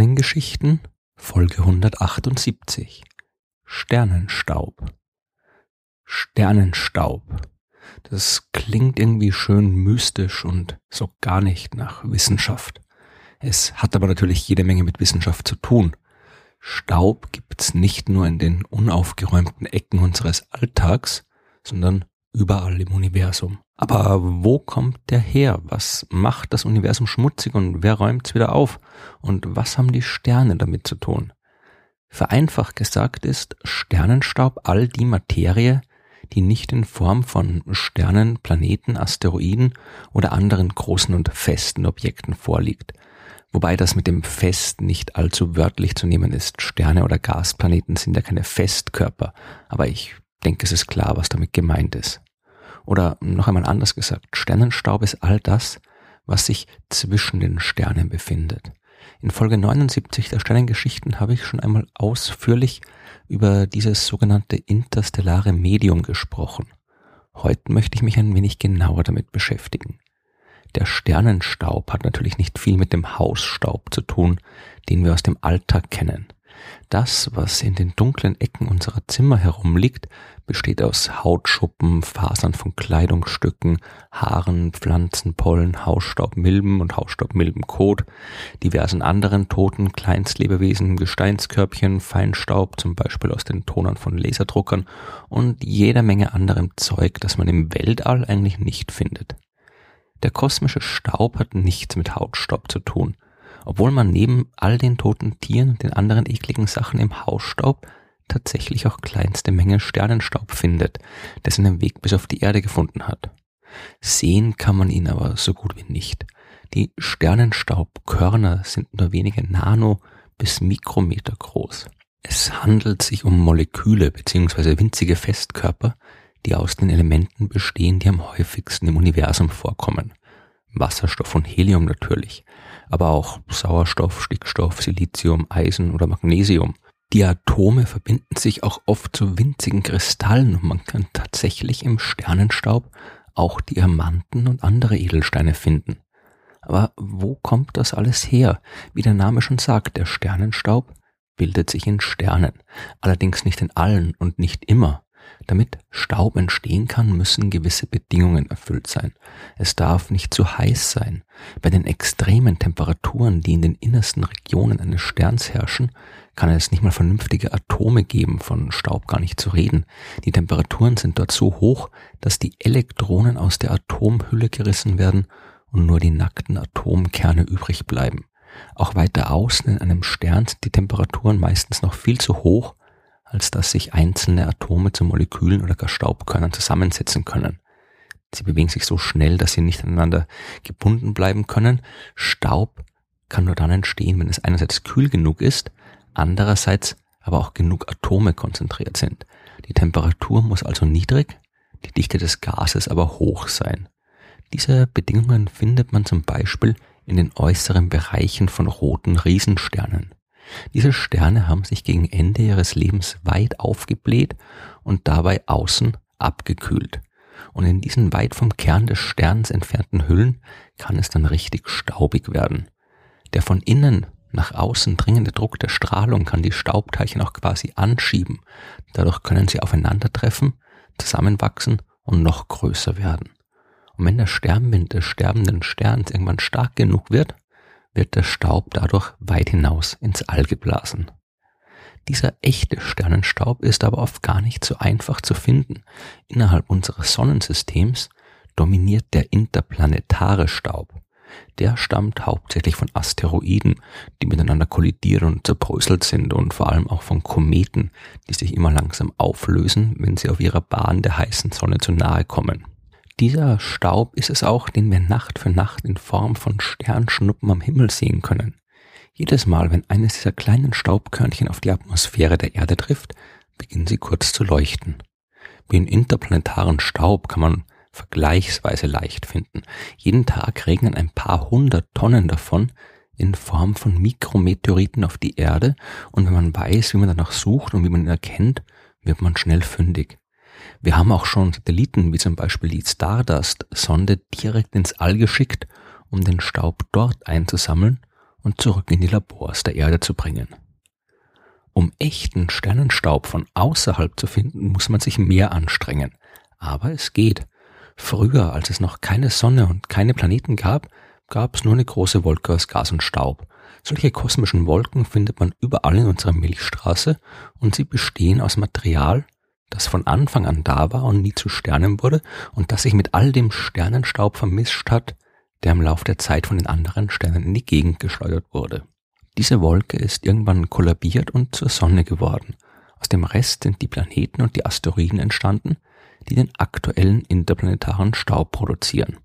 Sternengeschichten Folge 178 Sternenstaub Sternenstaub Das klingt irgendwie schön mystisch und so gar nicht nach Wissenschaft. Es hat aber natürlich jede Menge mit Wissenschaft zu tun. Staub gibt's nicht nur in den unaufgeräumten Ecken unseres Alltags, sondern überall im Universum. Aber wo kommt der her? Was macht das Universum schmutzig und wer räumt's wieder auf? Und was haben die Sterne damit zu tun? Vereinfacht gesagt ist Sternenstaub all die Materie, die nicht in Form von Sternen, Planeten, Asteroiden oder anderen großen und festen Objekten vorliegt. Wobei das mit dem Fest nicht allzu wörtlich zu nehmen ist. Sterne oder Gasplaneten sind ja keine Festkörper, aber ich denke, es ist klar, was damit gemeint ist. Oder noch einmal anders gesagt, Sternenstaub ist all das, was sich zwischen den Sternen befindet. In Folge 79 der Sternengeschichten habe ich schon einmal ausführlich über dieses sogenannte interstellare Medium gesprochen. Heute möchte ich mich ein wenig genauer damit beschäftigen. Der Sternenstaub hat natürlich nicht viel mit dem Hausstaub zu tun, den wir aus dem Alltag kennen. Das, was in den dunklen Ecken unserer Zimmer herumliegt, besteht aus Hautschuppen, Fasern von Kleidungsstücken, Haaren, Pflanzen, Pollen, Hausstaub, Milben und Hausstaubmilbenkot, diversen anderen toten Kleinstlebewesen, Gesteinskörbchen, Feinstaub, zum Beispiel aus den Tonern von Laserdruckern und jeder Menge anderem Zeug, das man im Weltall eigentlich nicht findet. Der kosmische Staub hat nichts mit Hautstaub zu tun obwohl man neben all den toten Tieren und den anderen ekligen Sachen im Hausstaub tatsächlich auch kleinste Menge Sternenstaub findet, der seinen Weg bis auf die Erde gefunden hat. Sehen kann man ihn aber so gut wie nicht. Die Sternenstaubkörner sind nur wenige Nano bis Mikrometer groß. Es handelt sich um Moleküle bzw. winzige Festkörper, die aus den Elementen bestehen, die am häufigsten im Universum vorkommen. Wasserstoff und Helium natürlich, aber auch Sauerstoff, Stickstoff, Silizium, Eisen oder Magnesium. Die Atome verbinden sich auch oft zu winzigen Kristallen und man kann tatsächlich im Sternenstaub auch Diamanten und andere Edelsteine finden. Aber wo kommt das alles her? Wie der Name schon sagt, der Sternenstaub bildet sich in Sternen, allerdings nicht in allen und nicht immer. Damit Staub entstehen kann, müssen gewisse Bedingungen erfüllt sein. Es darf nicht zu heiß sein. Bei den extremen Temperaturen, die in den innersten Regionen eines Sterns herrschen, kann es nicht mal vernünftige Atome geben, von Staub gar nicht zu reden. Die Temperaturen sind dort so hoch, dass die Elektronen aus der Atomhülle gerissen werden und nur die nackten Atomkerne übrig bleiben. Auch weiter außen in einem Stern sind die Temperaturen meistens noch viel zu hoch, als dass sich einzelne Atome zu Molekülen oder gar Staubkörnern zusammensetzen können. Sie bewegen sich so schnell, dass sie nicht aneinander gebunden bleiben können. Staub kann nur dann entstehen, wenn es einerseits kühl genug ist, andererseits aber auch genug Atome konzentriert sind. Die Temperatur muss also niedrig, die Dichte des Gases aber hoch sein. Diese Bedingungen findet man zum Beispiel in den äußeren Bereichen von roten Riesensternen. Diese Sterne haben sich gegen Ende ihres Lebens weit aufgebläht und dabei außen abgekühlt. Und in diesen weit vom Kern des Sterns entfernten Hüllen kann es dann richtig staubig werden. Der von innen nach außen dringende Druck der Strahlung kann die Staubteilchen auch quasi anschieben. Dadurch können sie aufeinandertreffen, zusammenwachsen und noch größer werden. Und wenn der Sternwind des sterbenden Sterns irgendwann stark genug wird, wird der Staub dadurch weit hinaus ins All geblasen. Dieser echte Sternenstaub ist aber oft gar nicht so einfach zu finden. Innerhalb unseres Sonnensystems dominiert der interplanetare Staub. Der stammt hauptsächlich von Asteroiden, die miteinander kollidieren und zerbröselt sind und vor allem auch von Kometen, die sich immer langsam auflösen, wenn sie auf ihrer Bahn der heißen Sonne zu nahe kommen. Dieser Staub ist es auch, den wir Nacht für Nacht in Form von Sternschnuppen am Himmel sehen können. Jedes Mal, wenn eines dieser kleinen Staubkörnchen auf die Atmosphäre der Erde trifft, beginnen sie kurz zu leuchten. Einen interplanetaren Staub kann man vergleichsweise leicht finden. Jeden Tag regnen ein paar hundert Tonnen davon in Form von Mikrometeoriten auf die Erde und wenn man weiß, wie man danach sucht und wie man ihn erkennt, wird man schnell fündig. Wir haben auch schon Satelliten wie zum Beispiel die Stardust-Sonde direkt ins All geschickt, um den Staub dort einzusammeln und zurück in die Labors der Erde zu bringen. Um echten Sternenstaub von außerhalb zu finden, muss man sich mehr anstrengen. Aber es geht. Früher, als es noch keine Sonne und keine Planeten gab, gab es nur eine große Wolke aus Gas und Staub. Solche kosmischen Wolken findet man überall in unserer Milchstraße und sie bestehen aus Material, das von Anfang an da war und nie zu Sternen wurde und das sich mit all dem Sternenstaub vermischt hat, der im Lauf der Zeit von den anderen Sternen in die Gegend geschleudert wurde. Diese Wolke ist irgendwann kollabiert und zur Sonne geworden. Aus dem Rest sind die Planeten und die Asteroiden entstanden, die den aktuellen interplanetaren Staub produzieren.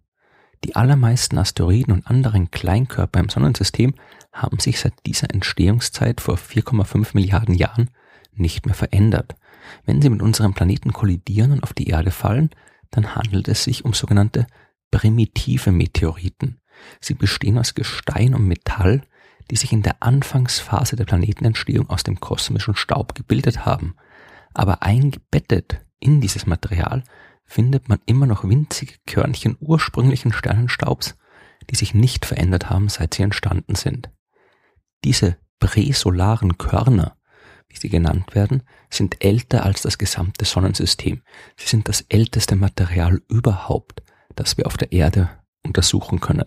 Die allermeisten Asteroiden und anderen Kleinkörper im Sonnensystem haben sich seit dieser Entstehungszeit vor 4,5 Milliarden Jahren nicht mehr verändert. Wenn sie mit unserem Planeten kollidieren und auf die Erde fallen, dann handelt es sich um sogenannte primitive Meteoriten. Sie bestehen aus Gestein und Metall, die sich in der Anfangsphase der Planetenentstehung aus dem kosmischen Staub gebildet haben. Aber eingebettet in dieses Material findet man immer noch winzige Körnchen ursprünglichen Sternenstaubs, die sich nicht verändert haben, seit sie entstanden sind. Diese präsolaren Körner, wie sie genannt werden, sind älter als das gesamte Sonnensystem. Sie sind das älteste Material überhaupt, das wir auf der Erde untersuchen können.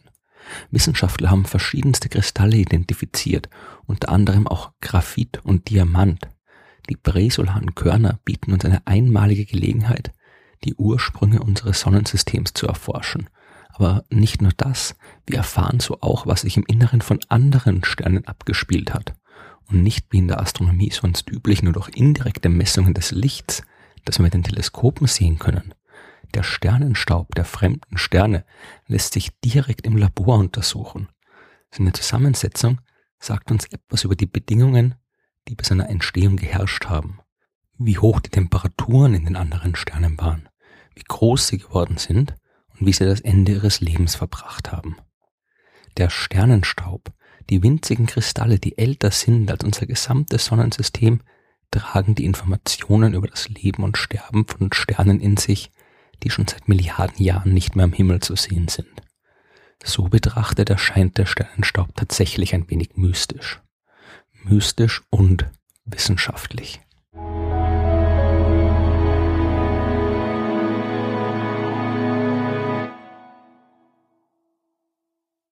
Wissenschaftler haben verschiedenste Kristalle identifiziert, unter anderem auch Graphit und Diamant. Die präsolaren Körner bieten uns eine einmalige Gelegenheit, die Ursprünge unseres Sonnensystems zu erforschen. Aber nicht nur das, wir erfahren so auch, was sich im Inneren von anderen Sternen abgespielt hat. Und nicht wie in der Astronomie sonst üblich nur durch indirekte Messungen des Lichts, das wir mit den Teleskopen sehen können. Der Sternenstaub der fremden Sterne lässt sich direkt im Labor untersuchen. Seine Zusammensetzung sagt uns etwas über die Bedingungen, die bei seiner Entstehung geherrscht haben wie hoch die Temperaturen in den anderen Sternen waren, wie groß sie geworden sind und wie sie das Ende ihres Lebens verbracht haben. Der Sternenstaub, die winzigen Kristalle, die älter sind als unser gesamtes Sonnensystem, tragen die Informationen über das Leben und Sterben von Sternen in sich, die schon seit Milliarden Jahren nicht mehr am Himmel zu sehen sind. So betrachtet erscheint der Sternenstaub tatsächlich ein wenig mystisch. Mystisch und wissenschaftlich.